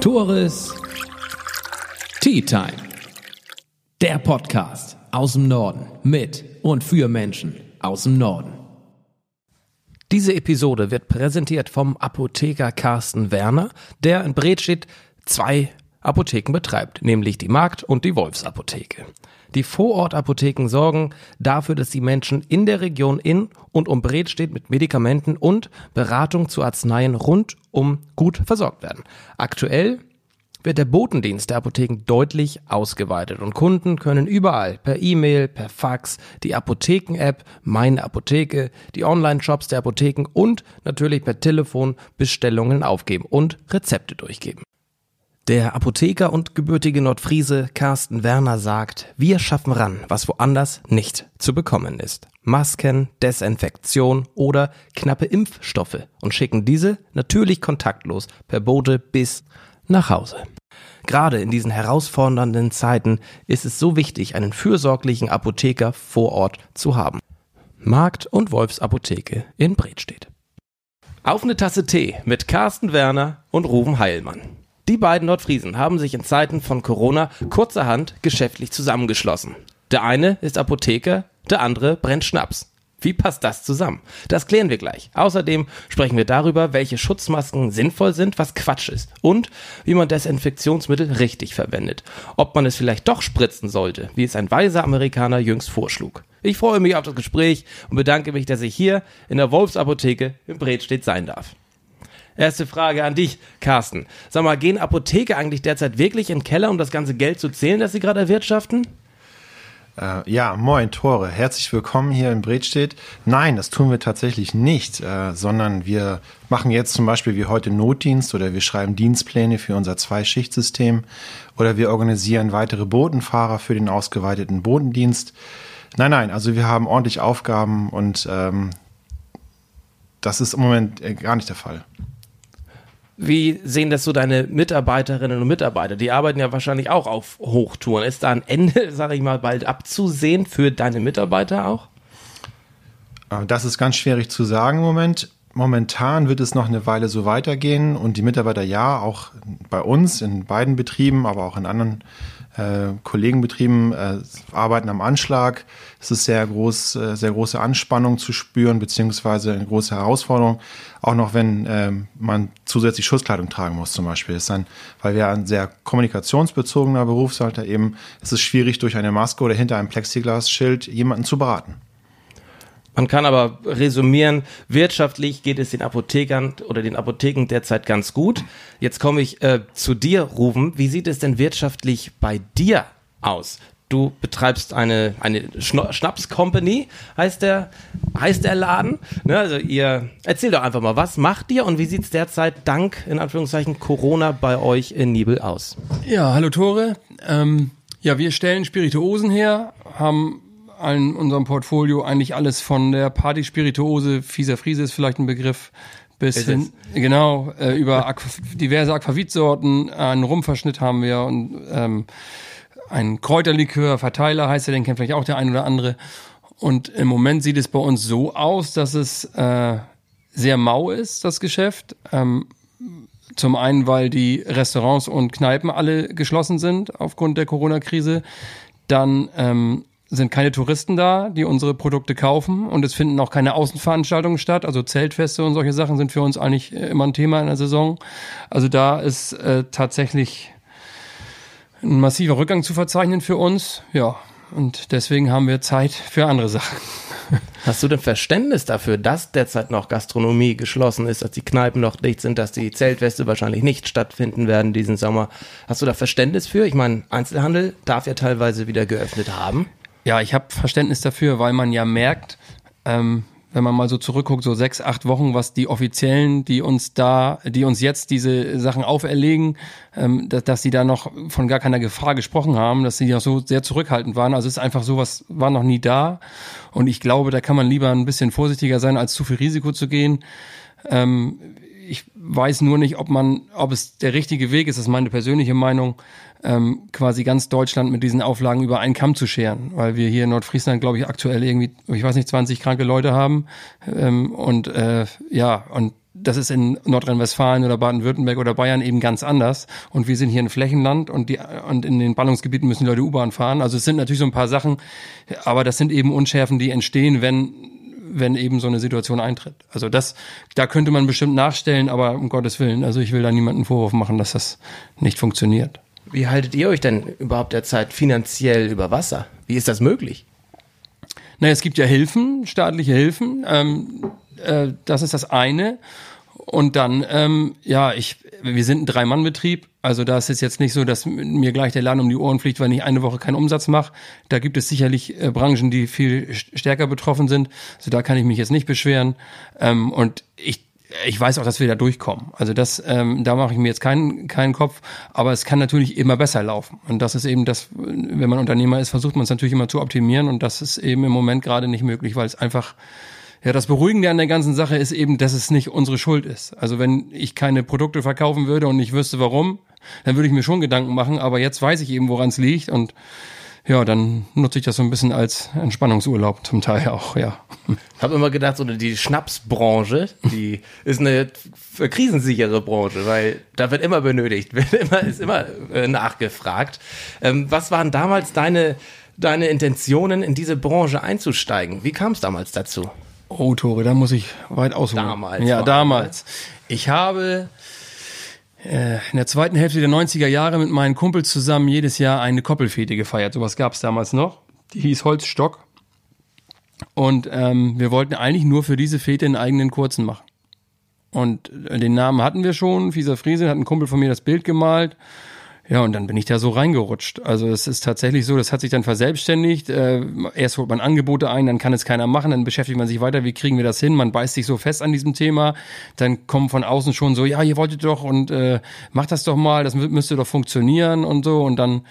Tores Tea Time. Der Podcast aus dem Norden mit und für Menschen aus dem Norden. Diese Episode wird präsentiert vom Apotheker Carsten Werner, der in Bredstedt zwei Apotheken betreibt, nämlich die Markt- und die Wolfsapotheke. Die Vorortapotheken sorgen dafür, dass die Menschen in der Region in und um Bredstedt mit Medikamenten und Beratung zu Arzneien rundum gut versorgt werden. Aktuell wird der Botendienst der Apotheken deutlich ausgeweitet und Kunden können überall per E-Mail, per Fax, die Apotheken-App, meine Apotheke, die Online-Shops der Apotheken und natürlich per Telefon Bestellungen aufgeben und Rezepte durchgeben. Der Apotheker und gebürtige Nordfriese Carsten Werner sagt, wir schaffen ran, was woanders nicht zu bekommen ist. Masken, Desinfektion oder knappe Impfstoffe und schicken diese natürlich kontaktlos per Bote bis nach Hause. Gerade in diesen herausfordernden Zeiten ist es so wichtig, einen fürsorglichen Apotheker vor Ort zu haben. Markt- und Wolfsapotheke in Bredstedt. Auf eine Tasse Tee mit Carsten Werner und Ruven Heilmann. Die beiden Nordfriesen haben sich in Zeiten von Corona kurzerhand geschäftlich zusammengeschlossen. Der eine ist Apotheker, der andere brennt Schnaps. Wie passt das zusammen? Das klären wir gleich. Außerdem sprechen wir darüber, welche Schutzmasken sinnvoll sind, was Quatsch ist und wie man Desinfektionsmittel richtig verwendet. Ob man es vielleicht doch spritzen sollte, wie es ein weiser Amerikaner jüngst vorschlug. Ich freue mich auf das Gespräch und bedanke mich, dass ich hier in der Wolfsapotheke in Bredstedt sein darf. Erste Frage an dich, Carsten. Sag mal, gehen Apotheke eigentlich derzeit wirklich in den Keller, um das ganze Geld zu zählen, das sie gerade erwirtschaften? Äh, ja, moin Tore, herzlich willkommen hier in Bredstedt. Nein, das tun wir tatsächlich nicht, äh, sondern wir machen jetzt zum Beispiel wie heute Notdienst oder wir schreiben Dienstpläne für unser Zwei-Schicht-System oder wir organisieren weitere Botenfahrer für den ausgeweiteten Bodendienst. Nein, nein, also wir haben ordentlich Aufgaben und ähm, das ist im Moment äh, gar nicht der Fall. Wie sehen das so deine Mitarbeiterinnen und Mitarbeiter? Die arbeiten ja wahrscheinlich auch auf Hochtouren. Ist da ein Ende, sage ich mal, bald abzusehen für deine Mitarbeiter auch? Äh, das ist ganz schwierig zu sagen im Moment. Momentan wird es noch eine Weile so weitergehen und die Mitarbeiter ja, auch bei uns in beiden Betrieben, aber auch in anderen äh, Kollegenbetrieben äh, arbeiten am Anschlag. Es ist sehr groß, äh, sehr große Anspannung zu spüren, beziehungsweise eine große Herausforderung. Auch noch wenn äh, man zusätzlich Schutzkleidung tragen muss, zum Beispiel. Ist dann, weil wir ein sehr kommunikationsbezogener Berufshalter eben, ist es schwierig, durch eine Maske oder hinter einem Plexiglasschild jemanden zu beraten. Man kann aber resümieren, wirtschaftlich geht es den Apothekern oder den Apotheken derzeit ganz gut. Jetzt komme ich äh, zu dir, Ruven. Wie sieht es denn wirtschaftlich bei dir aus? Du betreibst eine, eine Schnaps-Company, heißt der, heißt der Laden. Ne, also ihr, erzähl doch einfach mal, was macht ihr und wie sieht es derzeit dank, in Anführungszeichen, Corona bei euch in Nibel aus? Ja, hallo Tore. Ähm, ja, wir stellen Spirituosen her, haben in unserem Portfolio eigentlich alles von der Party-Spirituose, fieser Friese ist vielleicht ein Begriff, bis ist hin, es? genau, äh, über Aqu diverse Aquavitsorten, einen Rumverschnitt haben wir und ähm, ein Kräuterlikör, Verteiler heißt er, den kennt vielleicht auch der ein oder andere. Und im Moment sieht es bei uns so aus, dass es äh, sehr mau ist, das Geschäft. Ähm, zum einen, weil die Restaurants und Kneipen alle geschlossen sind aufgrund der Corona-Krise. Dann ähm, sind keine Touristen da, die unsere Produkte kaufen und es finden auch keine Außenveranstaltungen statt. Also Zeltfeste und solche Sachen sind für uns eigentlich äh, immer ein Thema in der Saison. Also da ist äh, tatsächlich ein massiver Rückgang zu verzeichnen für uns. Ja, und deswegen haben wir Zeit für andere Sachen. Hast du denn Verständnis dafür, dass derzeit noch Gastronomie geschlossen ist, dass die Kneipen noch dicht sind, dass die Zeltfeste wahrscheinlich nicht stattfinden werden diesen Sommer? Hast du da Verständnis für? Ich meine, Einzelhandel darf ja teilweise wieder geöffnet haben. Ja, ich habe Verständnis dafür, weil man ja merkt, ähm, wenn man mal so zurückguckt, so sechs, acht Wochen, was die Offiziellen, die uns da, die uns jetzt diese Sachen auferlegen, ähm, dass, dass sie da noch von gar keiner Gefahr gesprochen haben, dass sie ja so sehr zurückhaltend waren. Also es ist einfach so, was war noch nie da. Und ich glaube, da kann man lieber ein bisschen vorsichtiger sein, als zu viel Risiko zu gehen. Ähm, ich weiß nur nicht, ob man, ob es der richtige Weg ist, das ist meine persönliche Meinung, ähm, quasi ganz Deutschland mit diesen Auflagen über einen Kamm zu scheren, weil wir hier in Nordfriesland, glaube ich, aktuell irgendwie, ich weiß nicht, 20 kranke Leute haben. Ähm, und äh, ja, und das ist in Nordrhein-Westfalen oder Baden-Württemberg oder Bayern eben ganz anders. Und wir sind hier ein Flächenland und die und in den Ballungsgebieten müssen die Leute U-Bahn fahren. Also es sind natürlich so ein paar Sachen, aber das sind eben Unschärfen, die entstehen, wenn wenn eben so eine Situation eintritt. Also das, da könnte man bestimmt nachstellen, aber um Gottes Willen, also ich will da niemanden Vorwurf machen, dass das nicht funktioniert. Wie haltet ihr euch denn überhaupt derzeit finanziell über Wasser? Wie ist das möglich? Naja, es gibt ja Hilfen, staatliche Hilfen. Ähm, äh, das ist das eine. Und dann, ähm, ja, ich, wir sind ein Drei-Mann-Betrieb. Also da ist es jetzt nicht so, dass mir gleich der Laden um die Ohren fliegt, weil ich eine Woche keinen Umsatz mache. Da gibt es sicherlich äh, Branchen, die viel stärker betroffen sind. Also da kann ich mich jetzt nicht beschweren. Ähm, und ich ich weiß auch, dass wir da durchkommen. Also das, ähm, da mache ich mir jetzt keinen keinen Kopf, aber es kann natürlich immer besser laufen. Und das ist eben das, wenn man Unternehmer ist, versucht man es natürlich immer zu optimieren und das ist eben im Moment gerade nicht möglich, weil es einfach ja, das Beruhigende an der ganzen Sache ist eben, dass es nicht unsere Schuld ist. Also wenn ich keine Produkte verkaufen würde und ich wüsste warum, dann würde ich mir schon Gedanken machen, aber jetzt weiß ich eben, woran es liegt und ja, dann nutze ich das so ein bisschen als Entspannungsurlaub zum Teil auch, ja. Ich habe immer gedacht, so die Schnapsbranche, die ist eine krisensichere Branche, weil da wird immer benötigt, wird immer, ist immer äh, nachgefragt. Ähm, was waren damals deine, deine Intentionen, in diese Branche einzusteigen? Wie kam es damals dazu? Oh, Tore, da muss ich weit ausholen. Damals. Ja, damals. Ich habe äh, in der zweiten Hälfte der 90er Jahre mit meinen Kumpels zusammen jedes Jahr eine Koppelfete gefeiert. Sowas gab es damals noch. Die hieß Holzstock. Und ähm, wir wollten eigentlich nur für diese Fete einen eigenen kurzen machen. Und äh, den Namen hatten wir schon. Fieser Friese hat ein Kumpel von mir das Bild gemalt. Ja, und dann bin ich da so reingerutscht. Also es ist tatsächlich so, das hat sich dann verselbstständigt. Äh, erst holt man Angebote ein, dann kann es keiner machen, dann beschäftigt man sich weiter, wie kriegen wir das hin? Man beißt sich so fest an diesem Thema. Dann kommen von außen schon so, ja, ihr wolltet doch und äh, macht das doch mal, das müsste doch funktionieren und so. Und dann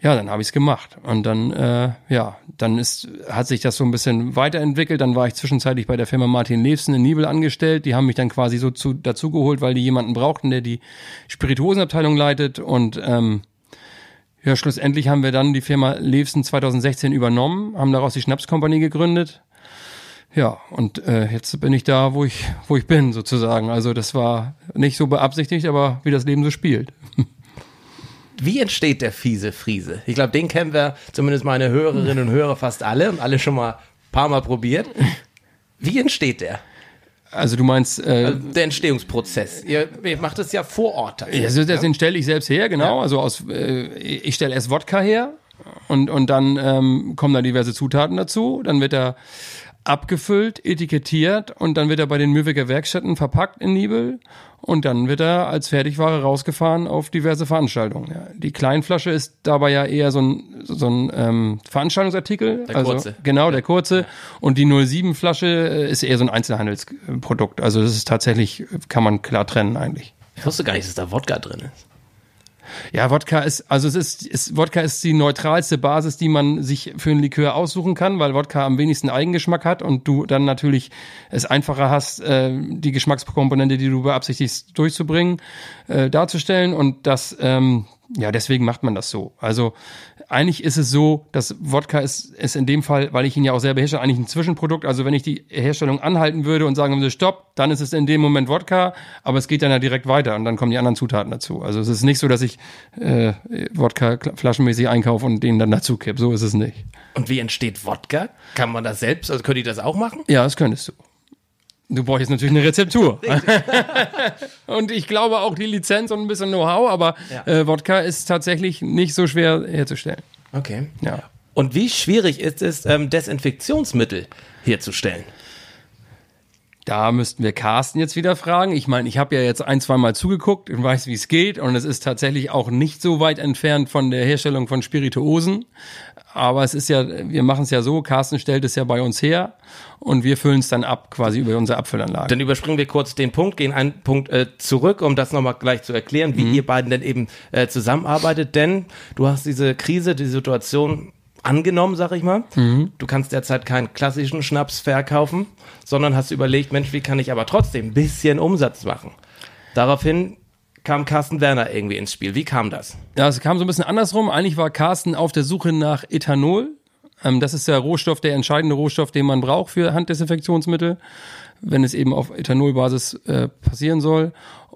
ja, dann habe ich es gemacht. Und dann, äh, ja, dann ist, hat sich das so ein bisschen weiterentwickelt. Dann war ich zwischenzeitlich bei der Firma Martin Levsen in Nibel angestellt. Die haben mich dann quasi so zu, dazugeholt, weil die jemanden brauchten, der die Spirituosenabteilung leitet. Und ähm, ja, schlussendlich haben wir dann die Firma Levsen 2016 übernommen, haben daraus die Schnapskompanie gegründet. Ja, und äh, jetzt bin ich da, wo ich, wo ich bin, sozusagen. Also das war nicht so beabsichtigt, aber wie das Leben so spielt. wie entsteht der fiese Friese? Ich glaube, den kennen wir, zumindest meine Hörerinnen und Hörer, fast alle und alle schon mal ein paar Mal probiert. Wie entsteht der? Also du meinst äh, also der Entstehungsprozess. Ihr, ihr macht es ja vor Ort. Also das den stelle ich selbst her, genau. Ja. Also aus äh, ich stelle erst Wodka her und und dann ähm, kommen da diverse Zutaten dazu. Dann wird er abgefüllt, etikettiert und dann wird er bei den Mühlweger Werkstätten verpackt in Nibel und dann wird er als Fertigware rausgefahren auf diverse Veranstaltungen. Ja. Die Kleinflasche ist dabei ja eher so ein, so ein ähm, Veranstaltungsartikel. Der also, kurze. Genau, der kurze. Und die 07-Flasche äh, ist eher so ein Einzelhandelsprodukt. Also das ist tatsächlich, kann man klar trennen eigentlich. Ich wusste gar nicht, dass da Wodka drin ist. Ja, Wodka ist, also es ist, ist, Wodka ist die neutralste Basis, die man sich für einen Likör aussuchen kann, weil Wodka am wenigsten Eigengeschmack hat und du dann natürlich es einfacher hast, äh, die Geschmackskomponente, die du beabsichtigst, durchzubringen, äh, darzustellen und das, ähm, ja, deswegen macht man das so. Also eigentlich ist es so, dass Wodka ist, ist in dem Fall, weil ich ihn ja auch selber herstelle, eigentlich ein Zwischenprodukt. Also wenn ich die Herstellung anhalten würde und sagen würde, stopp, dann ist es in dem Moment Wodka, aber es geht dann ja direkt weiter und dann kommen die anderen Zutaten dazu. Also es ist nicht so, dass ich äh, Wodka flaschenmäßig einkaufe und den dann dazu kipp. So ist es nicht. Und wie entsteht Wodka? Kann man das selbst, also könnte ich das auch machen? Ja, das könntest du. Du brauchst jetzt natürlich eine Rezeptur. und ich glaube auch die Lizenz und ein bisschen Know-how, aber ja. äh, Wodka ist tatsächlich nicht so schwer herzustellen. Okay. Ja. Und wie schwierig ist es, ähm, Desinfektionsmittel herzustellen? Da müssten wir Carsten jetzt wieder fragen. Ich meine, ich habe ja jetzt ein, zwei Mal zugeguckt und weiß, wie es geht. Und es ist tatsächlich auch nicht so weit entfernt von der Herstellung von Spirituosen. Aber es ist ja, wir machen es ja so, Carsten stellt es ja bei uns her und wir füllen es dann ab, quasi über unsere Abfüllanlage. Dann überspringen wir kurz den Punkt, gehen einen Punkt äh, zurück, um das nochmal gleich zu erklären, wie mhm. ihr beiden denn eben äh, zusammenarbeitet. Denn du hast diese Krise, die Situation angenommen, sag ich mal. Mhm. Du kannst derzeit keinen klassischen Schnaps verkaufen, sondern hast überlegt, Mensch, wie kann ich aber trotzdem ein bisschen Umsatz machen? Daraufhin kam Carsten Werner irgendwie ins Spiel. Wie kam das? Ja, es kam so ein bisschen andersrum. Eigentlich war Carsten auf der Suche nach Ethanol. Ähm, das ist der Rohstoff, der entscheidende Rohstoff, den man braucht für Handdesinfektionsmittel. wenn es eben auf Ethanolbasis äh, passieren soll.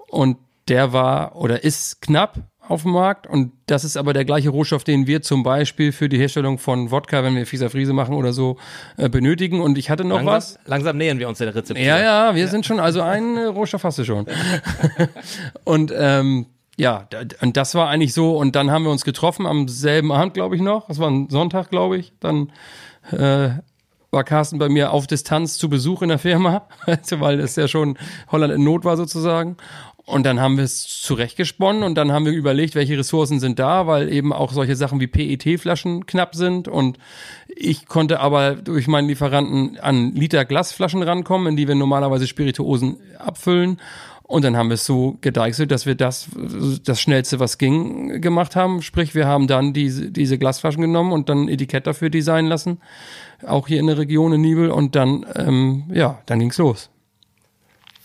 Und der war oder ist knapp auf dem Markt und das ist aber der gleiche Rohstoff, den wir zum Beispiel für die Herstellung von Wodka, wenn wir Fieser Friese machen oder so, äh, benötigen. Und ich hatte noch langsam, was. Langsam nähern wir uns der Rezeptur. Ja, ja, wir ja. sind schon, also einen äh, Rohstoff hast du schon. und ähm, ja, und das war eigentlich so. Und dann haben wir uns getroffen am selben Abend, glaube ich noch. Das war ein Sonntag, glaube ich. Dann äh, war Carsten bei mir auf Distanz zu Besuch in der Firma, weil es ja schon Holland in Not war sozusagen. Und dann haben wir es zurechtgesponnen und dann haben wir überlegt, welche Ressourcen sind da, weil eben auch solche Sachen wie PET-Flaschen knapp sind. Und ich konnte aber durch meinen Lieferanten an Liter Glasflaschen rankommen, in die wir normalerweise Spirituosen abfüllen. Und dann haben wir es so gedeichselt, dass wir das, das schnellste, was ging, gemacht haben. Sprich, wir haben dann diese, diese Glasflaschen genommen und dann ein Etikett dafür designen lassen. Auch hier in der Region in Nibel. Und dann, ähm, ja, dann ging's los.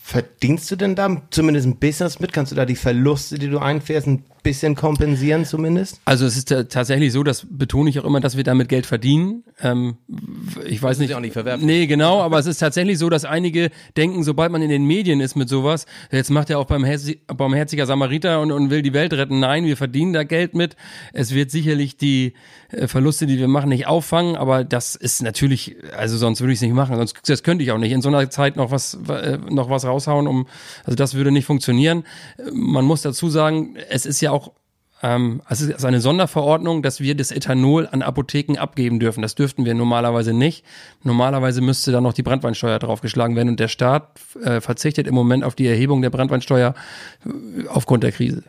Verdienst du denn da zumindest ein bisschen was mit? Kannst du da die Verluste, die du einfährst, ein bisschen kompensieren zumindest? Also es ist tatsächlich so, das betone ich auch immer, dass wir damit Geld verdienen. Ähm, ich weiß das nicht. Ist auch nicht verwerfen. Nee, genau, aber es ist tatsächlich so, dass einige denken, sobald man in den Medien ist mit sowas, jetzt macht er auch beim, Herzi beim Herziger Samariter und, und will die Welt retten. Nein, wir verdienen da Geld mit. Es wird sicherlich die äh, Verluste, die wir machen, nicht auffangen, aber das ist natürlich, also sonst würde ich es nicht machen, sonst das könnte ich auch nicht in so einer Zeit noch was äh, noch was raushauen, um also das würde nicht funktionieren. Man muss dazu sagen, es ist ja auch ähm, also es ist eine Sonderverordnung, dass wir das Ethanol an Apotheken abgeben dürfen. Das dürften wir normalerweise nicht. Normalerweise müsste da noch die Brandweinsteuer draufgeschlagen werden und der Staat äh, verzichtet im Moment auf die Erhebung der Brandweinsteuer äh, aufgrund der Krise.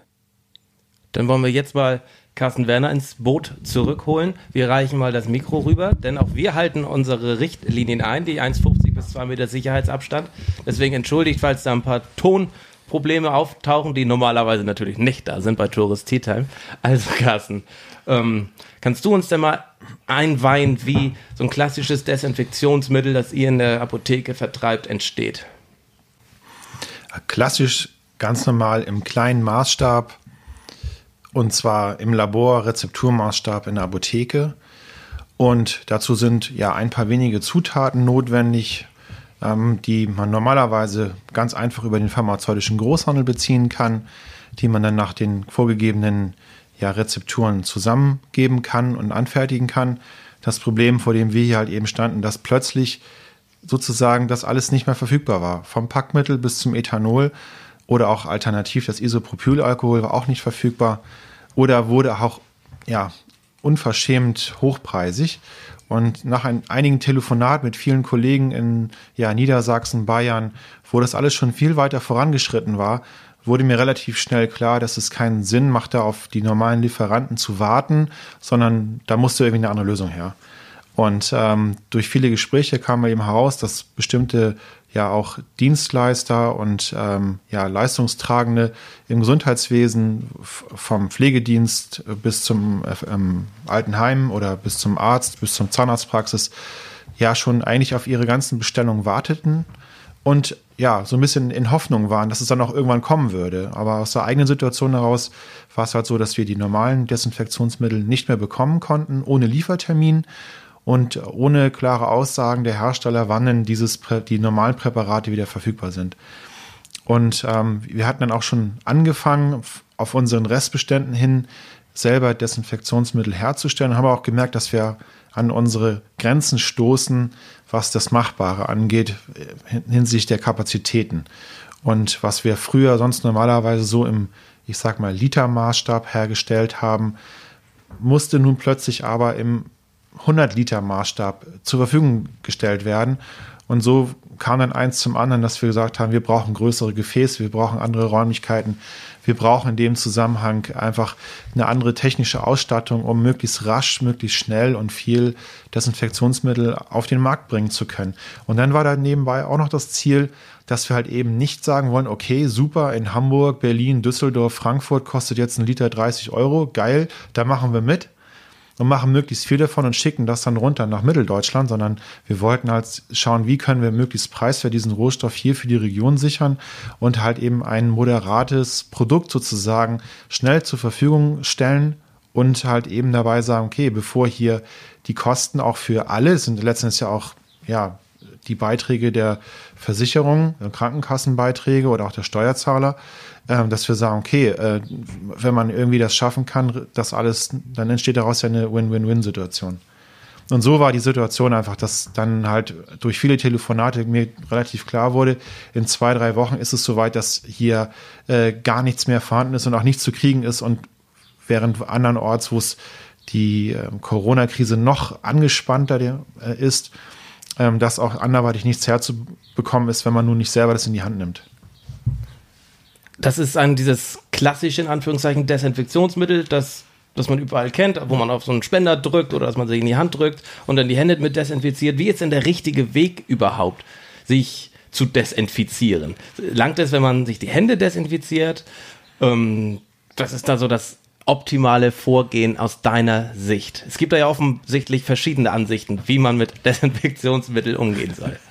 Dann wollen wir jetzt mal Carsten Werner ins Boot zurückholen. Wir reichen mal das Mikro rüber, denn auch wir halten unsere Richtlinien ein, die 1,50 bis 2 Meter Sicherheitsabstand. Deswegen entschuldigt, falls da ein paar Ton Probleme auftauchen, die normalerweise natürlich nicht da sind bei Tourist Tea Time. Also Carsten, ähm, kannst du uns denn mal einweihen, wie so ein klassisches Desinfektionsmittel, das ihr in der Apotheke vertreibt, entsteht? Klassisch, ganz normal im kleinen Maßstab und zwar im Labor, Rezepturmaßstab in der Apotheke. Und dazu sind ja ein paar wenige Zutaten notwendig, die man normalerweise ganz einfach über den pharmazeutischen Großhandel beziehen kann, die man dann nach den vorgegebenen ja, Rezepturen zusammengeben kann und anfertigen kann. Das Problem, vor dem wir hier halt eben standen, dass plötzlich sozusagen das alles nicht mehr verfügbar war. Vom Packmittel bis zum Ethanol oder auch alternativ das Isopropylalkohol war auch nicht verfügbar oder wurde auch ja, unverschämt hochpreisig. Und nach ein, einigen Telefonaten mit vielen Kollegen in ja, Niedersachsen, Bayern, wo das alles schon viel weiter vorangeschritten war, wurde mir relativ schnell klar, dass es keinen Sinn machte, auf die normalen Lieferanten zu warten, sondern da musste irgendwie eine andere Lösung her. Und ähm, durch viele Gespräche kam mir eben heraus, dass bestimmte ja auch Dienstleister und ähm, ja, Leistungstragende im Gesundheitswesen vom Pflegedienst bis zum ähm, Altenheim oder bis zum Arzt, bis zum Zahnarztpraxis ja schon eigentlich auf ihre ganzen Bestellungen warteten und ja, so ein bisschen in Hoffnung waren, dass es dann auch irgendwann kommen würde. Aber aus der eigenen Situation heraus war es halt so, dass wir die normalen Desinfektionsmittel nicht mehr bekommen konnten, ohne Liefertermin und ohne klare Aussagen der Hersteller, wann denn dieses, die normalen Präparate wieder verfügbar sind. Und ähm, wir hatten dann auch schon angefangen, auf unseren Restbeständen hin selber Desinfektionsmittel herzustellen, haben auch gemerkt, dass wir an unsere Grenzen stoßen, was das Machbare angeht, hinsichtlich der Kapazitäten. Und was wir früher sonst normalerweise so im, ich sag mal, Litermaßstab hergestellt haben, musste nun plötzlich aber im 100 Liter Maßstab zur Verfügung gestellt werden. Und so kam dann eins zum anderen, dass wir gesagt haben, wir brauchen größere Gefäße, wir brauchen andere Räumlichkeiten, wir brauchen in dem Zusammenhang einfach eine andere technische Ausstattung, um möglichst rasch, möglichst schnell und viel Desinfektionsmittel auf den Markt bringen zu können. Und dann war da nebenbei auch noch das Ziel, dass wir halt eben nicht sagen wollen, okay, super, in Hamburg, Berlin, Düsseldorf, Frankfurt kostet jetzt ein Liter 30 Euro, geil, da machen wir mit und machen möglichst viel davon und schicken das dann runter nach Mitteldeutschland, sondern wir wollten halt schauen, wie können wir möglichst preiswert diesen Rohstoff hier für die Region sichern und halt eben ein moderates Produkt sozusagen schnell zur Verfügung stellen und halt eben dabei sagen, okay, bevor hier die Kosten auch für alle, sind letztendlich ja auch ja, die Beiträge der Versicherung, Krankenkassenbeiträge oder auch der Steuerzahler, äh, dass wir sagen, okay, äh, wenn man irgendwie das schaffen kann, das alles, dann entsteht daraus ja eine Win-Win-Win-Situation. Und so war die Situation einfach, dass dann halt durch viele Telefonate mir relativ klar wurde, in zwei, drei Wochen ist es soweit, dass hier äh, gar nichts mehr vorhanden ist und auch nichts zu kriegen ist und während andernorts, wo es die äh, Corona-Krise noch angespannter äh, ist, ähm, dass auch anderweitig nichts herzubekommen ist, wenn man nun nicht selber das in die Hand nimmt. Das ist ein dieses klassische, in Anführungszeichen, Desinfektionsmittel, das das man überall kennt, wo man auf so einen Spender drückt oder dass man sich in die Hand drückt und dann die Hände mit desinfiziert. Wie ist denn der richtige Weg überhaupt, sich zu desinfizieren? Langt es, wenn man sich die Hände desinfiziert? Ähm, das ist da so das optimale Vorgehen aus deiner Sicht? Es gibt da ja offensichtlich verschiedene Ansichten, wie man mit Desinfektionsmitteln umgehen soll.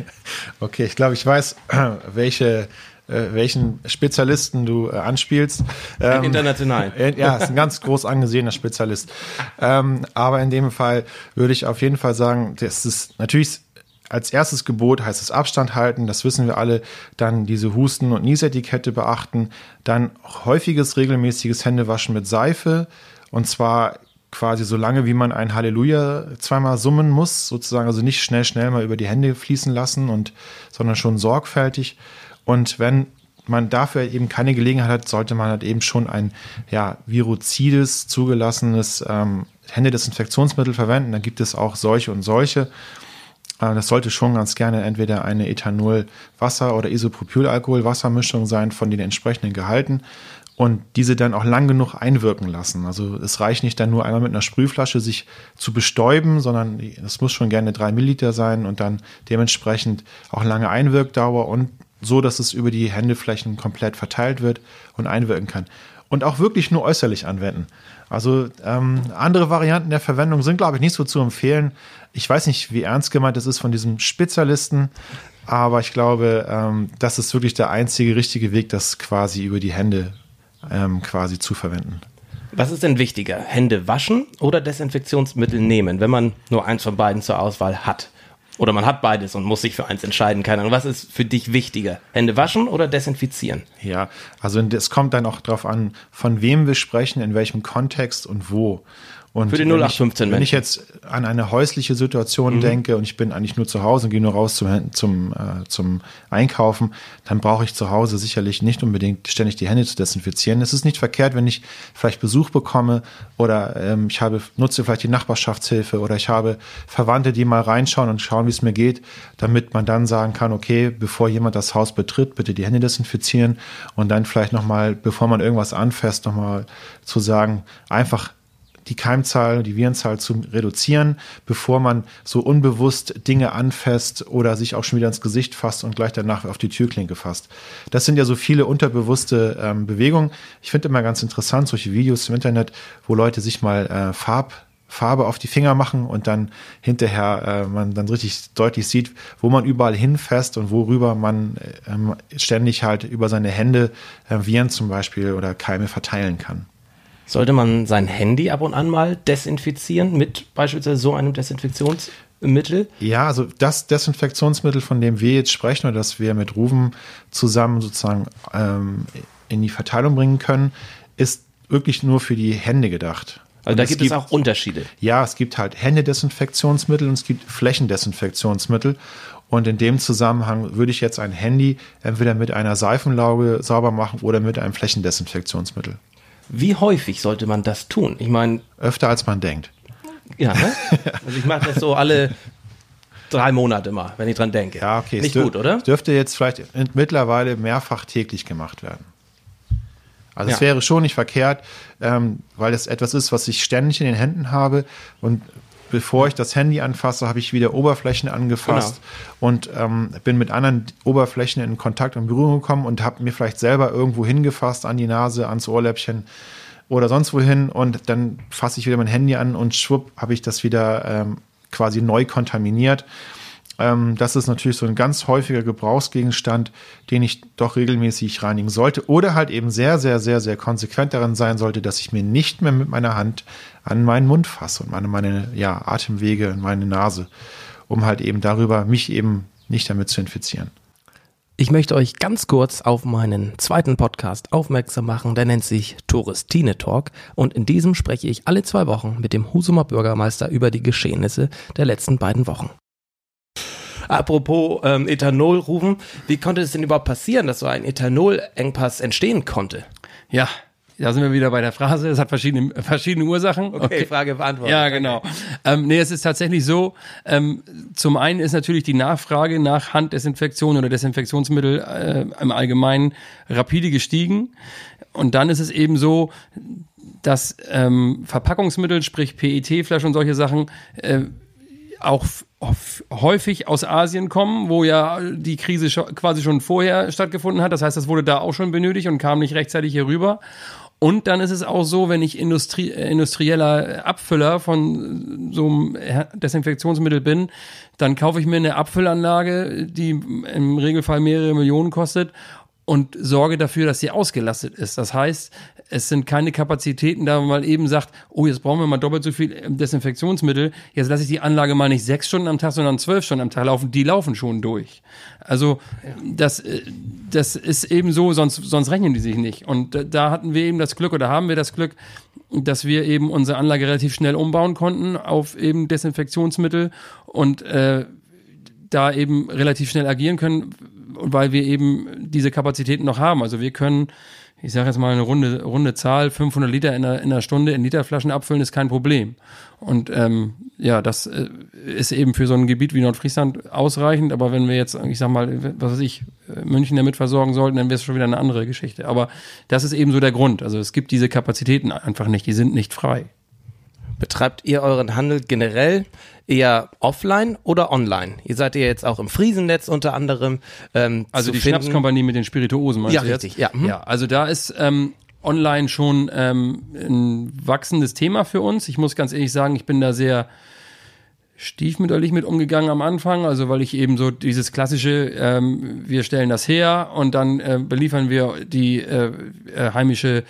Okay, ich glaube, ich weiß, welche äh, welchen Spezialisten du äh, anspielst. Ähm, international. Äh, ja, ist ein ganz groß angesehener Spezialist. Ähm, aber in dem Fall würde ich auf jeden Fall sagen, das ist natürlich als erstes Gebot heißt es Abstand halten, das wissen wir alle. Dann diese Husten- und Niesetikette beachten. Dann häufiges, regelmäßiges Händewaschen mit Seife. Und zwar quasi so lange, wie man ein Halleluja zweimal summen muss, sozusagen. Also nicht schnell, schnell mal über die Hände fließen lassen und, sondern schon sorgfältig. Und wenn man dafür eben keine Gelegenheit hat, sollte man halt eben schon ein ja, viruzides, zugelassenes ähm, Händedesinfektionsmittel verwenden. Da gibt es auch solche und solche. Äh, das sollte schon ganz gerne entweder eine Ethanol-Wasser- oder Isopropylalkohol-Wassermischung sein von den entsprechenden Gehalten und diese dann auch lang genug einwirken lassen. Also es reicht nicht dann nur einmal mit einer Sprühflasche sich zu bestäuben, sondern es muss schon gerne drei Milliliter sein und dann dementsprechend auch lange Einwirkdauer und so, dass es über die Händeflächen komplett verteilt wird und einwirken kann. Und auch wirklich nur äußerlich anwenden. Also ähm, andere Varianten der Verwendung sind, glaube ich, nicht so zu empfehlen. Ich weiß nicht, wie ernst gemeint das ist von diesem Spezialisten, aber ich glaube, ähm, das ist wirklich der einzige richtige Weg, das quasi über die Hände ähm, quasi zu verwenden. Was ist denn wichtiger? Hände waschen oder Desinfektionsmittel nehmen, wenn man nur eins von beiden zur Auswahl hat? Oder man hat beides und muss sich für eins entscheiden. Keine Ahnung. Was ist für dich wichtiger? Hände waschen oder desinfizieren? Ja, also es kommt dann auch darauf an, von wem wir sprechen, in welchem Kontext und wo. Und Für die 0815 wenn, wenn ich jetzt an eine häusliche Situation mhm. denke und ich bin eigentlich nur zu Hause und gehe nur raus zum, zum, äh, zum Einkaufen, dann brauche ich zu Hause sicherlich nicht unbedingt ständig die Hände zu desinfizieren. Es ist nicht verkehrt, wenn ich vielleicht Besuch bekomme oder ähm, ich habe, nutze vielleicht die Nachbarschaftshilfe oder ich habe Verwandte, die mal reinschauen und schauen, wie es mir geht, damit man dann sagen kann, okay, bevor jemand das Haus betritt, bitte die Hände desinfizieren und dann vielleicht nochmal, bevor man irgendwas anfasst, nochmal zu sagen, einfach die Keimzahl, die Virenzahl zu reduzieren, bevor man so unbewusst Dinge anfasst oder sich auch schon wieder ins Gesicht fasst und gleich danach auf die Türklinke fasst. Das sind ja so viele unterbewusste ähm, Bewegungen. Ich finde immer ganz interessant solche Videos im Internet, wo Leute sich mal äh, Farb Farbe auf die Finger machen und dann hinterher äh, man dann richtig deutlich sieht, wo man überall hinfasst und worüber man äh, ständig halt über seine Hände äh, Viren zum Beispiel oder Keime verteilen kann. Sollte man sein Handy ab und an mal desinfizieren mit beispielsweise so einem Desinfektionsmittel? Ja, also das Desinfektionsmittel, von dem wir jetzt sprechen oder das wir mit Ruven zusammen sozusagen ähm, in die Verteilung bringen können, ist wirklich nur für die Hände gedacht. Also da gibt es, gibt, es auch Unterschiede. Ja, es gibt halt Händedesinfektionsmittel und es gibt Flächendesinfektionsmittel. Und in dem Zusammenhang würde ich jetzt ein Handy entweder mit einer Seifenlauge sauber machen oder mit einem Flächendesinfektionsmittel. Wie häufig sollte man das tun? Ich meine. Öfter als man denkt. Ja, ne? Also ich mache das so alle drei Monate mal, wenn ich dran denke. Ja, okay. Nicht gut, oder? Dürfte jetzt vielleicht mittlerweile mehrfach täglich gemacht werden. Also es wäre schon nicht verkehrt, ähm, weil es etwas ist, was ich ständig in den Händen habe und bevor ich das Handy anfasse, habe ich wieder Oberflächen angefasst genau. und ähm, bin mit anderen Oberflächen in Kontakt und Berührung gekommen und habe mir vielleicht selber irgendwo hingefasst, an die Nase, ans Ohrläppchen oder sonst wohin und dann fasse ich wieder mein Handy an und schwupp habe ich das wieder ähm, quasi neu kontaminiert. Ähm, das ist natürlich so ein ganz häufiger Gebrauchsgegenstand, den ich doch regelmäßig reinigen sollte oder halt eben sehr, sehr, sehr, sehr konsequent darin sein sollte, dass ich mir nicht mehr mit meiner Hand an meinen Mund fasse und meine, meine ja, Atemwege und meine Nase, um halt eben darüber mich eben nicht damit zu infizieren. Ich möchte euch ganz kurz auf meinen zweiten Podcast aufmerksam machen, der nennt sich Touristine Talk und in diesem spreche ich alle zwei Wochen mit dem Husumer Bürgermeister über die Geschehnisse der letzten beiden Wochen. Apropos ähm, Ethanol rufen, wie konnte es denn überhaupt passieren, dass so ein Ethanolengpass entstehen konnte? Ja, da sind wir wieder bei der Phrase. Es hat verschiedene, verschiedene Ursachen. Okay, okay. Frage beantwortet. Ja, genau. Ähm, nee, es ist tatsächlich so. Ähm, zum einen ist natürlich die Nachfrage nach Handdesinfektion oder Desinfektionsmittel äh, im Allgemeinen rapide gestiegen. Und dann ist es eben so, dass ähm, Verpackungsmittel, sprich PET-Flaschen und solche Sachen, äh, auch häufig aus Asien kommen, wo ja die Krise quasi schon vorher stattgefunden hat. Das heißt, das wurde da auch schon benötigt und kam nicht rechtzeitig hier rüber. Und dann ist es auch so, wenn ich Industrie, äh, industrieller Abfüller von so einem Desinfektionsmittel bin, dann kaufe ich mir eine Abfüllanlage, die im Regelfall mehrere Millionen kostet und sorge dafür, dass sie ausgelastet ist. Das heißt, es sind keine Kapazitäten, da man eben sagt, oh, jetzt brauchen wir mal doppelt so viel Desinfektionsmittel, jetzt lasse ich die Anlage mal nicht sechs Stunden am Tag, sondern zwölf Stunden am Tag laufen, die laufen schon durch. Also das, äh, das ist eben so, sonst, sonst rechnen die sich nicht. Und da hatten wir eben das Glück oder haben wir das Glück, dass wir eben unsere Anlage relativ schnell umbauen konnten auf eben Desinfektionsmittel und äh, da eben relativ schnell agieren können, weil wir eben diese Kapazitäten noch haben. Also wir können, ich sage jetzt mal eine runde, runde Zahl, 500 Liter in einer, in einer Stunde in Literflaschen abfüllen ist kein Problem. Und ähm, ja, das äh, ist eben für so ein Gebiet wie Nordfriesland ausreichend. Aber wenn wir jetzt, ich sag mal, was weiß ich, München damit versorgen sollten, dann wäre es schon wieder eine andere Geschichte. Aber das ist eben so der Grund. Also es gibt diese Kapazitäten einfach nicht, die sind nicht frei. Betreibt ihr euren Handel generell eher offline oder online? Ihr seid ja jetzt auch im Friesennetz unter anderem. Ähm, also die Schnapskompanie mit den Spirituosen, meinst ja, du jetzt? Richtig, ja, mhm. ja, also da ist ähm, online schon ähm, ein wachsendes Thema für uns. Ich muss ganz ehrlich sagen, ich bin da sehr stiefmütterlich mit umgegangen am Anfang, also weil ich eben so dieses klassische, ähm, wir stellen das her und dann äh, beliefern wir die äh, äh, heimische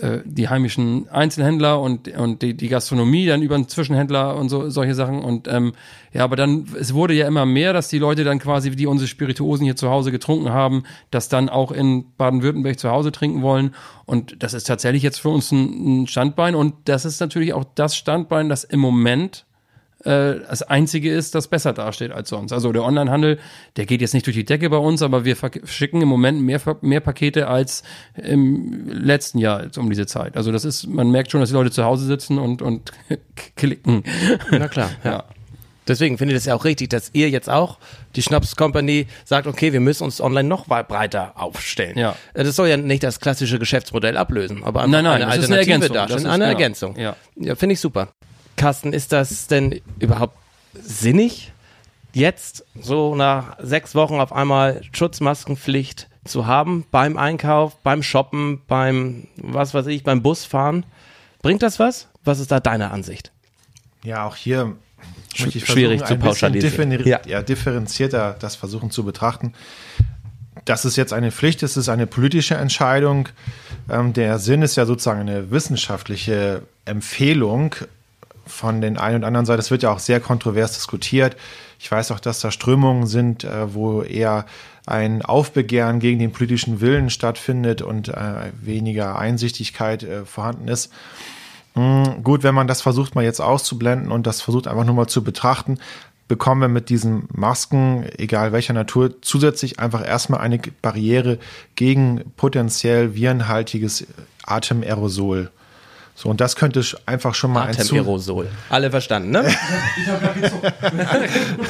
äh, die heimischen Einzelhändler und, und die, die Gastronomie dann über einen Zwischenhändler und so solche Sachen. Und ähm, ja, aber dann, es wurde ja immer mehr, dass die Leute dann quasi, die unsere Spirituosen hier zu Hause getrunken haben, das dann auch in Baden-Württemberg zu Hause trinken wollen. Und das ist tatsächlich jetzt für uns ein, ein Standbein. Und das ist natürlich auch das Standbein, das im Moment äh, das einzige ist, das besser dasteht als sonst. Also der Onlinehandel, der geht jetzt nicht durch die Decke bei uns, aber wir schicken im Moment mehr, mehr Pakete als im letzten Jahr um diese Zeit. Also das ist, man merkt schon, dass die Leute zu Hause sitzen und, und klicken. Na klar, ja. ja. Deswegen finde ich es ja auch richtig, dass ihr jetzt auch, die Schnaps Company, sagt, okay, wir müssen uns online noch breiter aufstellen. Ja. Äh, das soll ja nicht das klassische Geschäftsmodell ablösen, aber nein, nein, eine Alternative ist eine Ergänzung. Das ist eine genau. Ergänzung. Ja, ja finde ich super. Carsten, ist das denn überhaupt sinnig, jetzt so nach sechs Wochen auf einmal Schutzmaskenpflicht zu haben beim Einkauf, beim Shoppen, beim, was weiß ich, beim Busfahren? Bringt das was? Was ist da deine Ansicht? Ja, auch hier möchte ich schwierig zu pauschalisieren. Ja. ja, differenzierter das versuchen zu betrachten. Das ist jetzt eine Pflicht, es ist eine politische Entscheidung. Ähm, der Sinn ist ja sozusagen eine wissenschaftliche Empfehlung von den einen und anderen Seiten. Es wird ja auch sehr kontrovers diskutiert. Ich weiß auch, dass da Strömungen sind, äh, wo eher ein Aufbegehren gegen den politischen Willen stattfindet und äh, weniger Einsichtigkeit äh, vorhanden ist. Hm, gut, wenn man das versucht mal jetzt auszublenden und das versucht einfach nur mal zu betrachten, bekommen wir mit diesen Masken, egal welcher Natur, zusätzlich einfach erstmal eine Barriere gegen potenziell virenhaltiges Atemerosol. So, und das könnte einfach schon mal ein Aerosol. Alle verstanden, ne?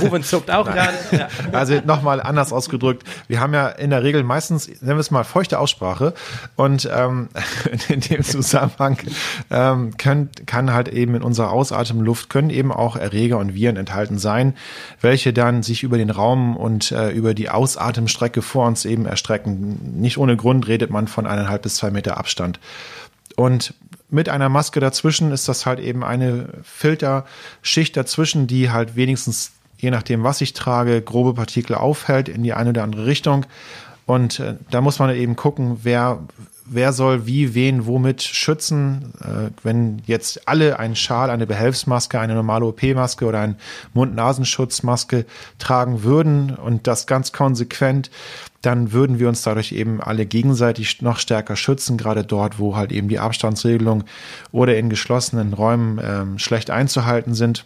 Ruben zuckt auch gerade. Ja. Also nochmal anders ausgedrückt. Wir haben ja in der Regel meistens, nennen wir es mal, feuchte Aussprache. Und ähm, in dem Zusammenhang ähm, können, kann halt eben in unserer Ausatemluft können eben auch Erreger und Viren enthalten sein, welche dann sich über den Raum und äh, über die Ausatemstrecke vor uns eben erstrecken. Nicht ohne Grund redet man von eineinhalb bis zwei Meter Abstand. Und mit einer Maske dazwischen ist das halt eben eine Filterschicht dazwischen, die halt wenigstens, je nachdem, was ich trage, grobe Partikel aufhält in die eine oder andere Richtung. Und äh, da muss man eben gucken, wer wer soll wie, wen, womit schützen. Äh, wenn jetzt alle einen Schal, eine Behelfsmaske, eine normale OP-Maske oder einen Mund-Nasenschutzmaske tragen würden und das ganz konsequent, dann würden wir uns dadurch eben alle gegenseitig noch stärker schützen, gerade dort, wo halt eben die Abstandsregelung oder in geschlossenen Räumen ähm, schlecht einzuhalten sind.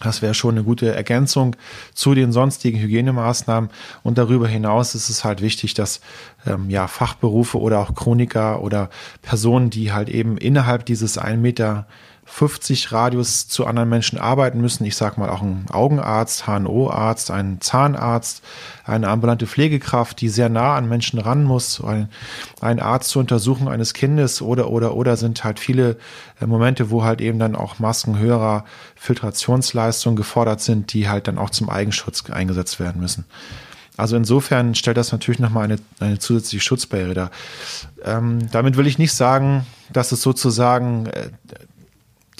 Das wäre schon eine gute Ergänzung zu den sonstigen Hygienemaßnahmen. Und darüber hinaus ist es halt wichtig, dass ähm, ja, Fachberufe oder auch Chroniker oder Personen, die halt eben innerhalb dieses 1 Meter 50 Radius zu anderen Menschen arbeiten müssen. Ich sage mal auch ein Augenarzt, HNO-Arzt, ein Zahnarzt, eine ambulante Pflegekraft, die sehr nah an Menschen ran muss, ein, ein Arzt zur Untersuchung eines Kindes oder oder oder sind halt viele äh, Momente, wo halt eben dann auch Masken höherer Filtrationsleistung gefordert sind, die halt dann auch zum Eigenschutz eingesetzt werden müssen. Also insofern stellt das natürlich nochmal eine, eine zusätzliche Schutzbarriere dar. Ähm, damit will ich nicht sagen, dass es sozusagen äh,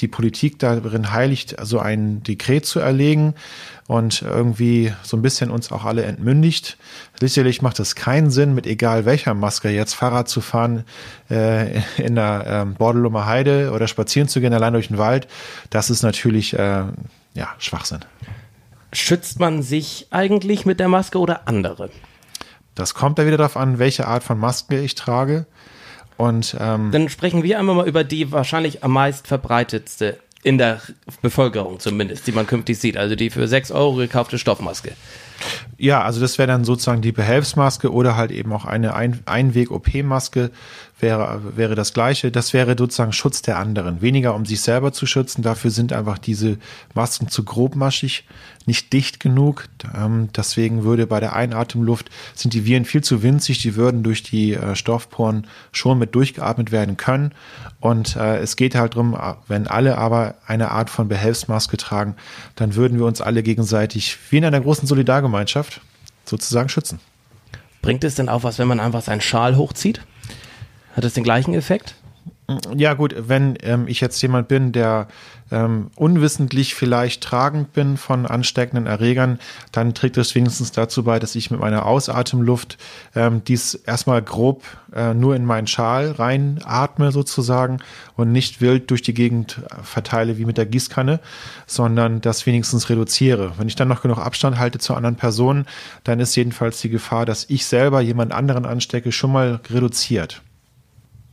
die Politik darin heiligt, so ein Dekret zu erlegen und irgendwie so ein bisschen uns auch alle entmündigt. Sicherlich macht es keinen Sinn, mit egal welcher Maske jetzt Fahrrad zu fahren äh, in der ähm, Bordelumer Heide oder spazieren zu gehen allein durch den Wald. Das ist natürlich äh, ja Schwachsinn. Schützt man sich eigentlich mit der Maske oder andere? Das kommt da wieder darauf an, welche Art von Maske ich trage. Und ähm, dann sprechen wir einmal mal über die wahrscheinlich am meist verbreitetste in der Bevölkerung zumindest, die man künftig sieht. Also die für 6 Euro gekaufte Stoffmaske. Ja, also das wäre dann sozusagen die Behelfsmaske oder halt eben auch eine Ein Einweg-OP-Maske wäre, wäre das gleiche. Das wäre sozusagen Schutz der anderen. Weniger um sich selber zu schützen. Dafür sind einfach diese Masken zu grobmaschig, nicht dicht genug. Ähm, deswegen würde bei der Einatemluft sind die Viren viel zu winzig. Die würden durch die äh, Stoffporen schon mit durchgeatmet werden können. Und äh, es geht halt drum, wenn alle aber eine Art von Behelfsmaske tragen, dann würden wir uns alle gegenseitig wie in einer großen Solidargemeinschaft sozusagen schützen. Bringt es denn auch was, wenn man einfach seinen Schal hochzieht? Hat das den gleichen Effekt? Ja gut, wenn ähm, ich jetzt jemand bin, der ähm, unwissentlich vielleicht tragend bin von ansteckenden Erregern, dann trägt es wenigstens dazu bei, dass ich mit meiner Ausatemluft ähm, dies erstmal grob äh, nur in meinen Schal reinatme sozusagen und nicht wild durch die Gegend verteile wie mit der Gießkanne, sondern das wenigstens reduziere. Wenn ich dann noch genug Abstand halte zu anderen Personen, dann ist jedenfalls die Gefahr, dass ich selber jemand anderen anstecke, schon mal reduziert.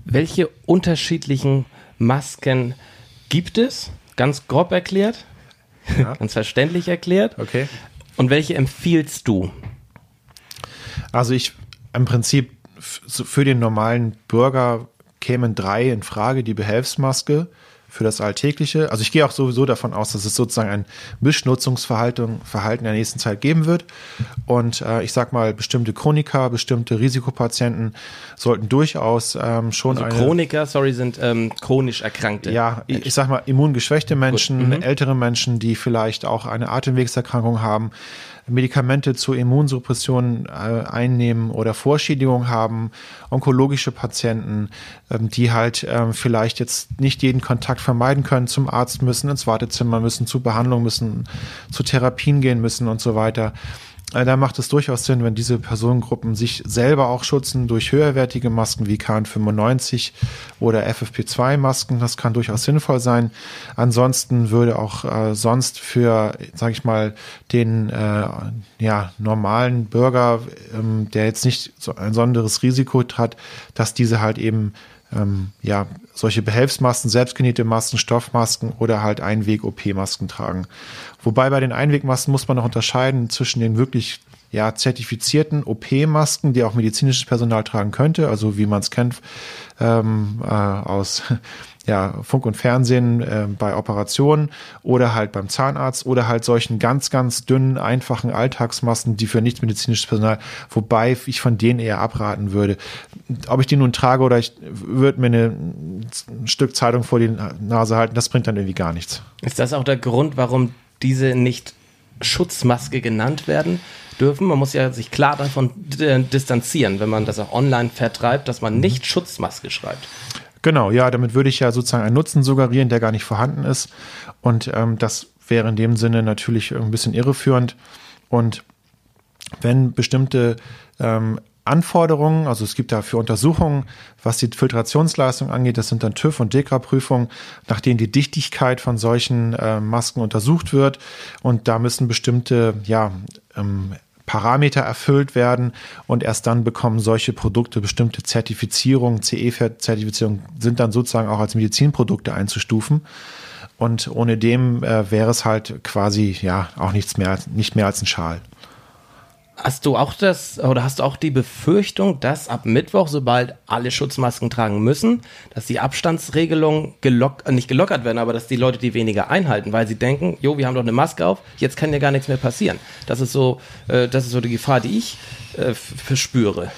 Welche unterschiedlichen Masken gibt es? Ganz grob erklärt, ja. ganz verständlich erklärt. Okay. Und welche empfiehlst du? Also ich im Prinzip für den normalen Bürger kämen drei in Frage. Die Behelfsmaske, für das Alltägliche. Also ich gehe auch sowieso davon aus, dass es sozusagen ein Mischnutzungsverhalten Verhalten der nächsten Zeit geben wird. Und äh, ich sag mal, bestimmte Chroniker, bestimmte Risikopatienten sollten durchaus ähm, schon also Chroniker, sorry, sind ähm, chronisch Erkrankte. Ja, ich, ich sag mal, immungeschwächte Menschen, mhm. ältere Menschen, die vielleicht auch eine Atemwegserkrankung haben, Medikamente zur Immunsuppression äh, einnehmen oder Vorschädigung haben, onkologische Patienten, ähm, die halt ähm, vielleicht jetzt nicht jeden Kontakt vermeiden können zum Arzt müssen, ins Wartezimmer müssen, zu Behandlung müssen, zu Therapien gehen müssen und so weiter. Da macht es durchaus Sinn, wenn diese Personengruppen sich selber auch schützen durch höherwertige Masken wie KN95 oder FFP2-Masken. Das kann durchaus sinnvoll sein. Ansonsten würde auch äh, sonst für, sage ich mal, den äh, ja, normalen Bürger, ähm, der jetzt nicht so ein sonderes Risiko hat, dass diese halt eben ähm, ja, solche Behelfsmasken, selbstgenähte Masken, Stoffmasken oder halt Einweg-OP-Masken tragen. Wobei bei den Einwegmasken muss man noch unterscheiden zwischen den wirklich ja, zertifizierten OP-Masken, die auch medizinisches Personal tragen könnte, also wie man es kennt ähm, äh, aus ja, Funk und Fernsehen äh, bei Operationen oder halt beim Zahnarzt oder halt solchen ganz, ganz dünnen, einfachen Alltagsmasken, die für nicht medizinisches Personal, wobei ich von denen eher abraten würde. Ob ich die nun trage oder ich würde mir eine, ein Stück Zeitung vor die Nase halten, das bringt dann irgendwie gar nichts. Ist das auch der Grund, warum diese nicht Schutzmaske genannt werden? dürfen. Man muss ja sich klar davon distanzieren, wenn man das auch online vertreibt, dass man nicht Schutzmaske schreibt. Genau, ja, damit würde ich ja sozusagen einen Nutzen suggerieren, der gar nicht vorhanden ist. Und ähm, das wäre in dem Sinne natürlich ein bisschen irreführend. Und wenn bestimmte ähm, Anforderungen, also es gibt dafür Untersuchungen, was die Filtrationsleistung angeht. Das sind dann TÜV und DEKRA-Prüfungen, nach denen die Dichtigkeit von solchen äh, Masken untersucht wird. Und da müssen bestimmte ja, ähm, Parameter erfüllt werden und erst dann bekommen solche Produkte bestimmte Zertifizierungen, CE-Zertifizierungen sind dann sozusagen auch als Medizinprodukte einzustufen. Und ohne dem äh, wäre es halt quasi ja auch nichts mehr, nicht mehr als ein Schal. Hast du auch das oder hast du auch die Befürchtung, dass ab Mittwoch, sobald alle Schutzmasken tragen müssen, dass die Abstandsregelungen gelock, nicht gelockert werden, aber dass die Leute die weniger einhalten, weil sie denken, jo, wir haben doch eine Maske auf, jetzt kann ja gar nichts mehr passieren. Das ist so, äh, das ist so die Gefahr, die ich äh, verspüre.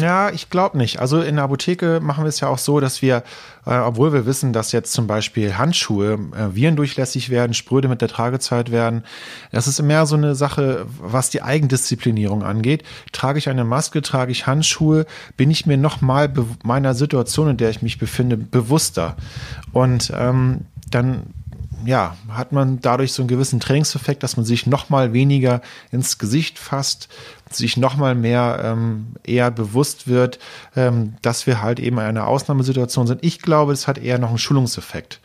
Ja, ich glaube nicht. Also in der Apotheke machen wir es ja auch so, dass wir, äh, obwohl wir wissen, dass jetzt zum Beispiel Handschuhe äh, virendurchlässig werden, spröde mit der Tragezeit werden, das ist mehr so eine Sache, was die Eigendisziplinierung angeht. Trage ich eine Maske, trage ich Handschuhe, bin ich mir nochmal meiner Situation, in der ich mich befinde, bewusster. Und ähm, dann ja, hat man dadurch so einen gewissen Trainingseffekt, dass man sich noch mal weniger ins Gesicht fasst, sich noch mal mehr ähm, eher bewusst wird, ähm, dass wir halt eben in einer Ausnahmesituation sind. Ich glaube, es hat eher noch einen Schulungseffekt.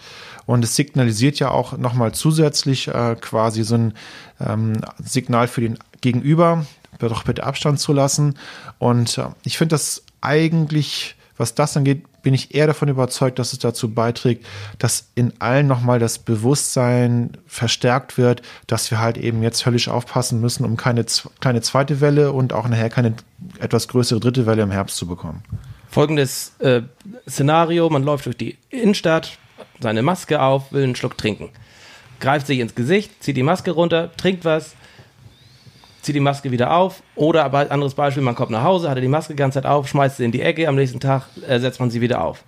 Und es signalisiert ja auch noch mal zusätzlich äh, quasi so ein ähm, Signal für den Gegenüber, doch bitte Abstand zu lassen. Und äh, ich finde das eigentlich, was das angeht, bin ich eher davon überzeugt, dass es dazu beiträgt, dass in allen nochmal das Bewusstsein verstärkt wird, dass wir halt eben jetzt höllisch aufpassen müssen, um keine kleine zweite Welle und auch nachher keine etwas größere dritte Welle im Herbst zu bekommen. Folgendes äh, Szenario, man läuft durch die Innenstadt, seine Maske auf, will einen Schluck trinken. Greift sich ins Gesicht, zieht die Maske runter, trinkt was, zieht die Maske wieder auf. Oder aber anderes Beispiel, man kommt nach Hause, hat die Maske die ganze Zeit auf, schmeißt sie in die Ecke, am nächsten Tag äh, setzt man sie wieder auf.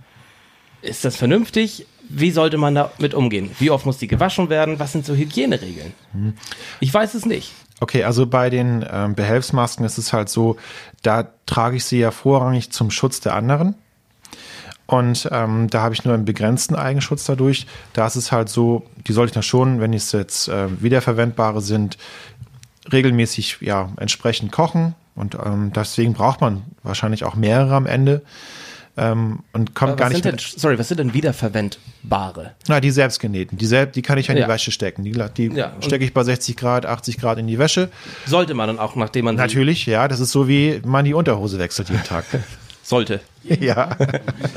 Ist das vernünftig? Wie sollte man damit umgehen? Wie oft muss die gewaschen werden? Was sind so Hygieneregeln? Hm. Ich weiß es nicht. Okay, also bei den ähm, Behelfsmasken ist es halt so, da trage ich sie ja vorrangig zum Schutz der anderen. Und ähm, da habe ich nur einen begrenzten Eigenschutz dadurch. Da ist es halt so, die sollte ich dann schon, wenn es jetzt äh, wiederverwendbare sind, regelmäßig ja entsprechend kochen und ähm, deswegen braucht man wahrscheinlich auch mehrere am Ende. Ähm, und kommt gar nicht. Denn, sorry, was sind denn wiederverwendbare? Na, die selbstgenähten. Die, selb, die kann ich ja in ja. die Wäsche stecken. Die, die ja, stecke ich bei 60 Grad, 80 Grad in die Wäsche. Sollte man dann auch, nachdem man. Natürlich, ja. Das ist so wie man die Unterhose wechselt jeden Tag. Sollte. Ja.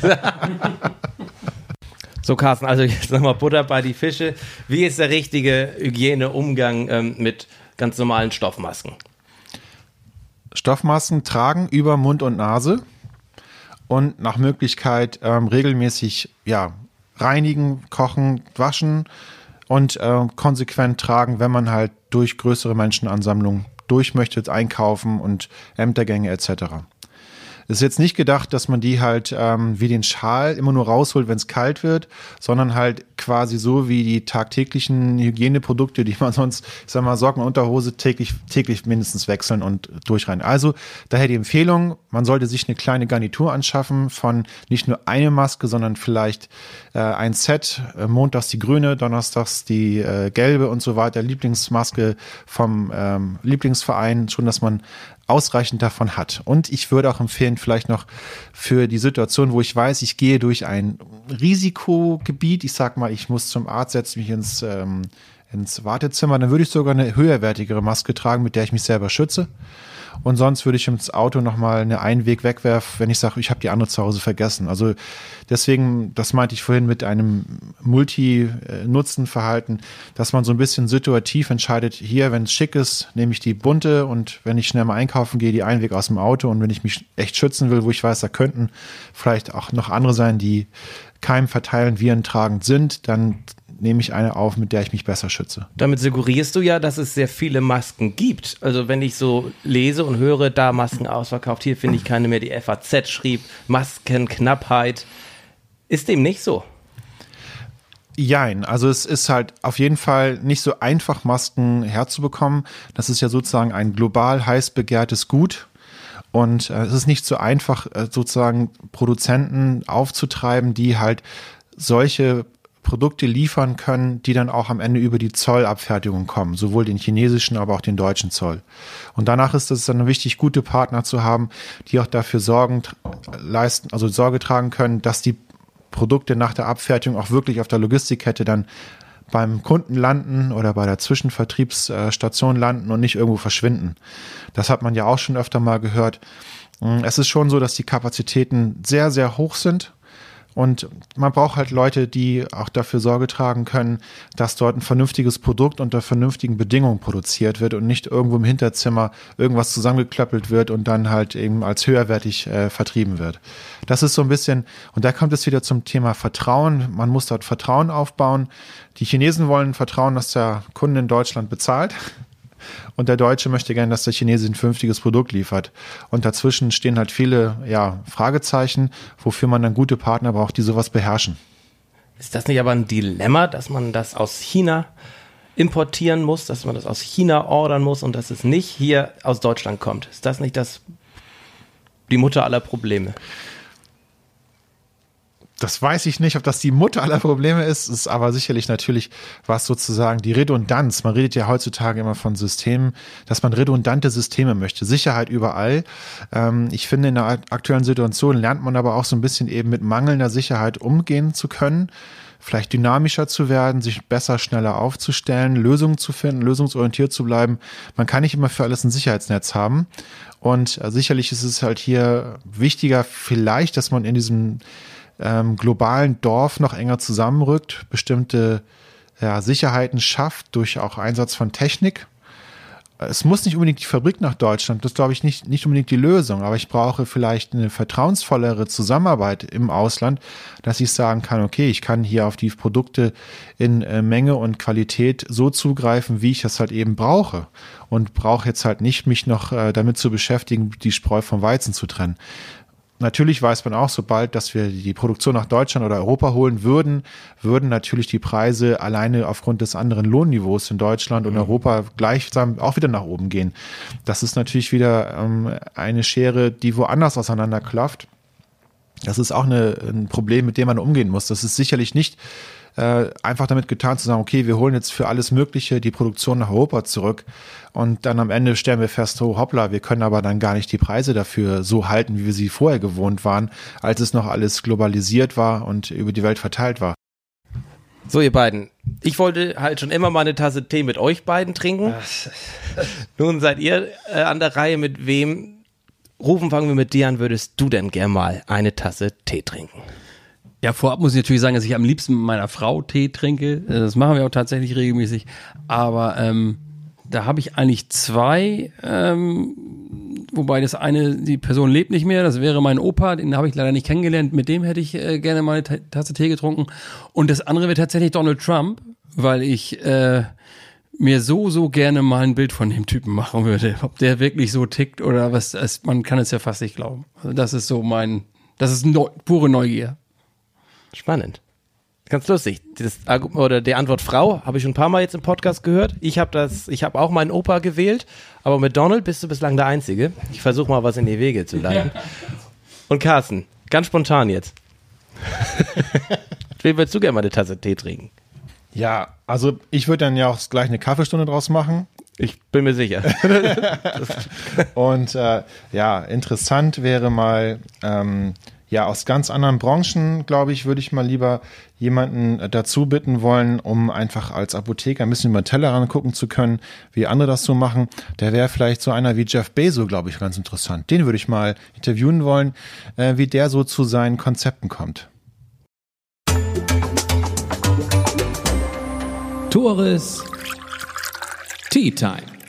So, Carsten, also jetzt nochmal Butter bei die Fische. Wie ist der richtige Hygieneumgang ähm, mit ganz normalen Stoffmasken. Stoffmasken tragen über Mund und Nase und nach Möglichkeit ähm, regelmäßig ja, reinigen, kochen, waschen und äh, konsequent tragen, wenn man halt durch größere Menschenansammlungen durch möchte, einkaufen und Ämtergänge etc. Es ist jetzt nicht gedacht, dass man die halt ähm, wie den Schal immer nur rausholt, wenn es kalt wird, sondern halt quasi so wie die tagtäglichen Hygieneprodukte, die man sonst, ich sag mal, Socken, Unterhose täglich, täglich mindestens wechseln und durchrennen. Also daher die Empfehlung, man sollte sich eine kleine Garnitur anschaffen von nicht nur eine Maske, sondern vielleicht äh, ein Set, äh, montags die grüne, donnerstags die äh, gelbe und so weiter, Lieblingsmaske vom ähm, Lieblingsverein, schon, dass man ausreichend davon hat. Und ich würde auch empfehlen, vielleicht noch für die Situation, wo ich weiß, ich gehe durch ein Risikogebiet, ich sag mal, ich muss zum Arzt, setze mich ins, ähm, ins Wartezimmer, dann würde ich sogar eine höherwertigere Maske tragen, mit der ich mich selber schütze. Und sonst würde ich ins Auto nochmal eine Einweg wegwerfen, wenn ich sage, ich habe die andere zu Hause vergessen. Also deswegen, das meinte ich vorhin mit einem Multi-Nutzen-Verhalten, dass man so ein bisschen situativ entscheidet, hier, wenn es schick ist, nehme ich die bunte und wenn ich schnell mal einkaufen gehe, die Einweg aus dem Auto und wenn ich mich echt schützen will, wo ich weiß, da könnten vielleicht auch noch andere sein, die Keim verteilen, Viren tragend sind, dann nehme ich eine auf, mit der ich mich besser schütze. Damit suggerierst du ja, dass es sehr viele Masken gibt. Also wenn ich so lese und höre, da Masken ausverkauft, hier finde ich keine mehr. Die FAZ schrieb Maskenknappheit. Ist dem nicht so? Jein, also es ist halt auf jeden Fall nicht so einfach, Masken herzubekommen. Das ist ja sozusagen ein global heiß begehrtes Gut. Und äh, es ist nicht so einfach, äh, sozusagen Produzenten aufzutreiben, die halt solche Produkte liefern können, die dann auch am Ende über die Zollabfertigung kommen, sowohl den chinesischen, aber auch den deutschen Zoll. Und danach ist es dann wichtig, gute Partner zu haben, die auch dafür Sorgen leisten, also Sorge tragen können, dass die Produkte nach der Abfertigung auch wirklich auf der Logistikkette dann beim Kunden landen oder bei der Zwischenvertriebsstation landen und nicht irgendwo verschwinden. Das hat man ja auch schon öfter mal gehört. Es ist schon so, dass die Kapazitäten sehr, sehr hoch sind und man braucht halt Leute, die auch dafür Sorge tragen können, dass dort ein vernünftiges Produkt unter vernünftigen Bedingungen produziert wird und nicht irgendwo im Hinterzimmer irgendwas zusammengeklöppelt wird und dann halt eben als höherwertig äh, vertrieben wird. Das ist so ein bisschen, und da kommt es wieder zum Thema Vertrauen. Man muss dort Vertrauen aufbauen. Die Chinesen wollen Vertrauen, dass der Kunde in Deutschland bezahlt. Und der Deutsche möchte gerne, dass der Chinese ein vernünftiges Produkt liefert. Und dazwischen stehen halt viele ja, Fragezeichen, wofür man dann gute Partner braucht, die sowas beherrschen. Ist das nicht aber ein Dilemma, dass man das aus China importieren muss, dass man das aus China ordern muss und dass es nicht hier aus Deutschland kommt? Ist das nicht das die Mutter aller Probleme? Das weiß ich nicht, ob das die Mutter aller Probleme ist, ist aber sicherlich natürlich was sozusagen die Redundanz. Man redet ja heutzutage immer von Systemen, dass man redundante Systeme möchte. Sicherheit überall. Ähm, ich finde, in der aktuellen Situation lernt man aber auch so ein bisschen eben mit mangelnder Sicherheit umgehen zu können vielleicht dynamischer zu werden, sich besser, schneller aufzustellen, Lösungen zu finden, lösungsorientiert zu bleiben. Man kann nicht immer für alles ein Sicherheitsnetz haben. Und äh, sicherlich ist es halt hier wichtiger, vielleicht, dass man in diesem ähm, globalen Dorf noch enger zusammenrückt, bestimmte ja, Sicherheiten schafft durch auch Einsatz von Technik. Es muss nicht unbedingt die Fabrik nach Deutschland, das glaube ich nicht, nicht unbedingt die Lösung, aber ich brauche vielleicht eine vertrauensvollere Zusammenarbeit im Ausland, dass ich sagen kann, okay, ich kann hier auf die Produkte in äh, Menge und Qualität so zugreifen, wie ich das halt eben brauche und brauche jetzt halt nicht mich noch äh, damit zu beschäftigen, die Spreu vom Weizen zu trennen. Natürlich weiß man auch, sobald, dass wir die Produktion nach Deutschland oder Europa holen würden, würden natürlich die Preise alleine aufgrund des anderen Lohnniveaus in Deutschland und mhm. Europa gleichsam auch wieder nach oben gehen. Das ist natürlich wieder ähm, eine Schere, die woanders auseinanderklafft. Das ist auch eine, ein Problem, mit dem man umgehen muss. Das ist sicherlich nicht äh, einfach damit getan zu sagen, okay, wir holen jetzt für alles Mögliche die Produktion nach Europa zurück und dann am Ende stellen wir fest, oh hoppla, wir können aber dann gar nicht die Preise dafür so halten, wie wir sie vorher gewohnt waren, als es noch alles globalisiert war und über die Welt verteilt war. So, ihr beiden. Ich wollte halt schon immer mal eine Tasse Tee mit euch beiden trinken. Nun seid ihr äh, an der Reihe, mit wem, rufen fangen wir mit dir an, würdest du denn gern mal eine Tasse Tee trinken? Ja, vorab muss ich natürlich sagen, dass ich am liebsten mit meiner Frau Tee trinke. Äh, das machen wir auch tatsächlich regelmäßig. Aber ähm, da habe ich eigentlich zwei, ähm, wobei das eine, die Person lebt nicht mehr, das wäre mein Opa, den habe ich leider nicht kennengelernt, mit dem hätte ich äh, gerne mal eine Tasse Tee getrunken. Und das andere wäre tatsächlich Donald Trump, weil ich äh, mir so, so gerne mal ein Bild von dem Typen machen würde. Ob der wirklich so tickt oder was, es, man kann es ja fast nicht glauben. Also das ist so mein, das ist neu, pure Neugier. Spannend. Ganz lustig. Das, oder die Antwort Frau habe ich schon ein paar Mal jetzt im Podcast gehört. Ich habe das, ich habe auch meinen Opa gewählt, aber mit Donald bist du bislang der Einzige. Ich versuche mal was in die Wege zu leiten. Und Carsten, ganz spontan jetzt. Wem würdest du gerne mal eine Tasse Tee trinken? Ja, also ich würde dann ja auch gleich eine Kaffeestunde draus machen. Ich bin mir sicher. Und äh, ja, interessant wäre mal ähm, ja, aus ganz anderen Branchen, glaube ich, würde ich mal lieber jemanden äh, dazu bitten wollen, um einfach als Apotheker ein bisschen über den Tellerrand gucken zu können, wie andere das so machen. Der wäre vielleicht so einer wie Jeff Bezos, glaube ich, ganz interessant. Den würde ich mal interviewen wollen, äh, wie der so zu seinen Konzepten kommt. Tores Tea Time.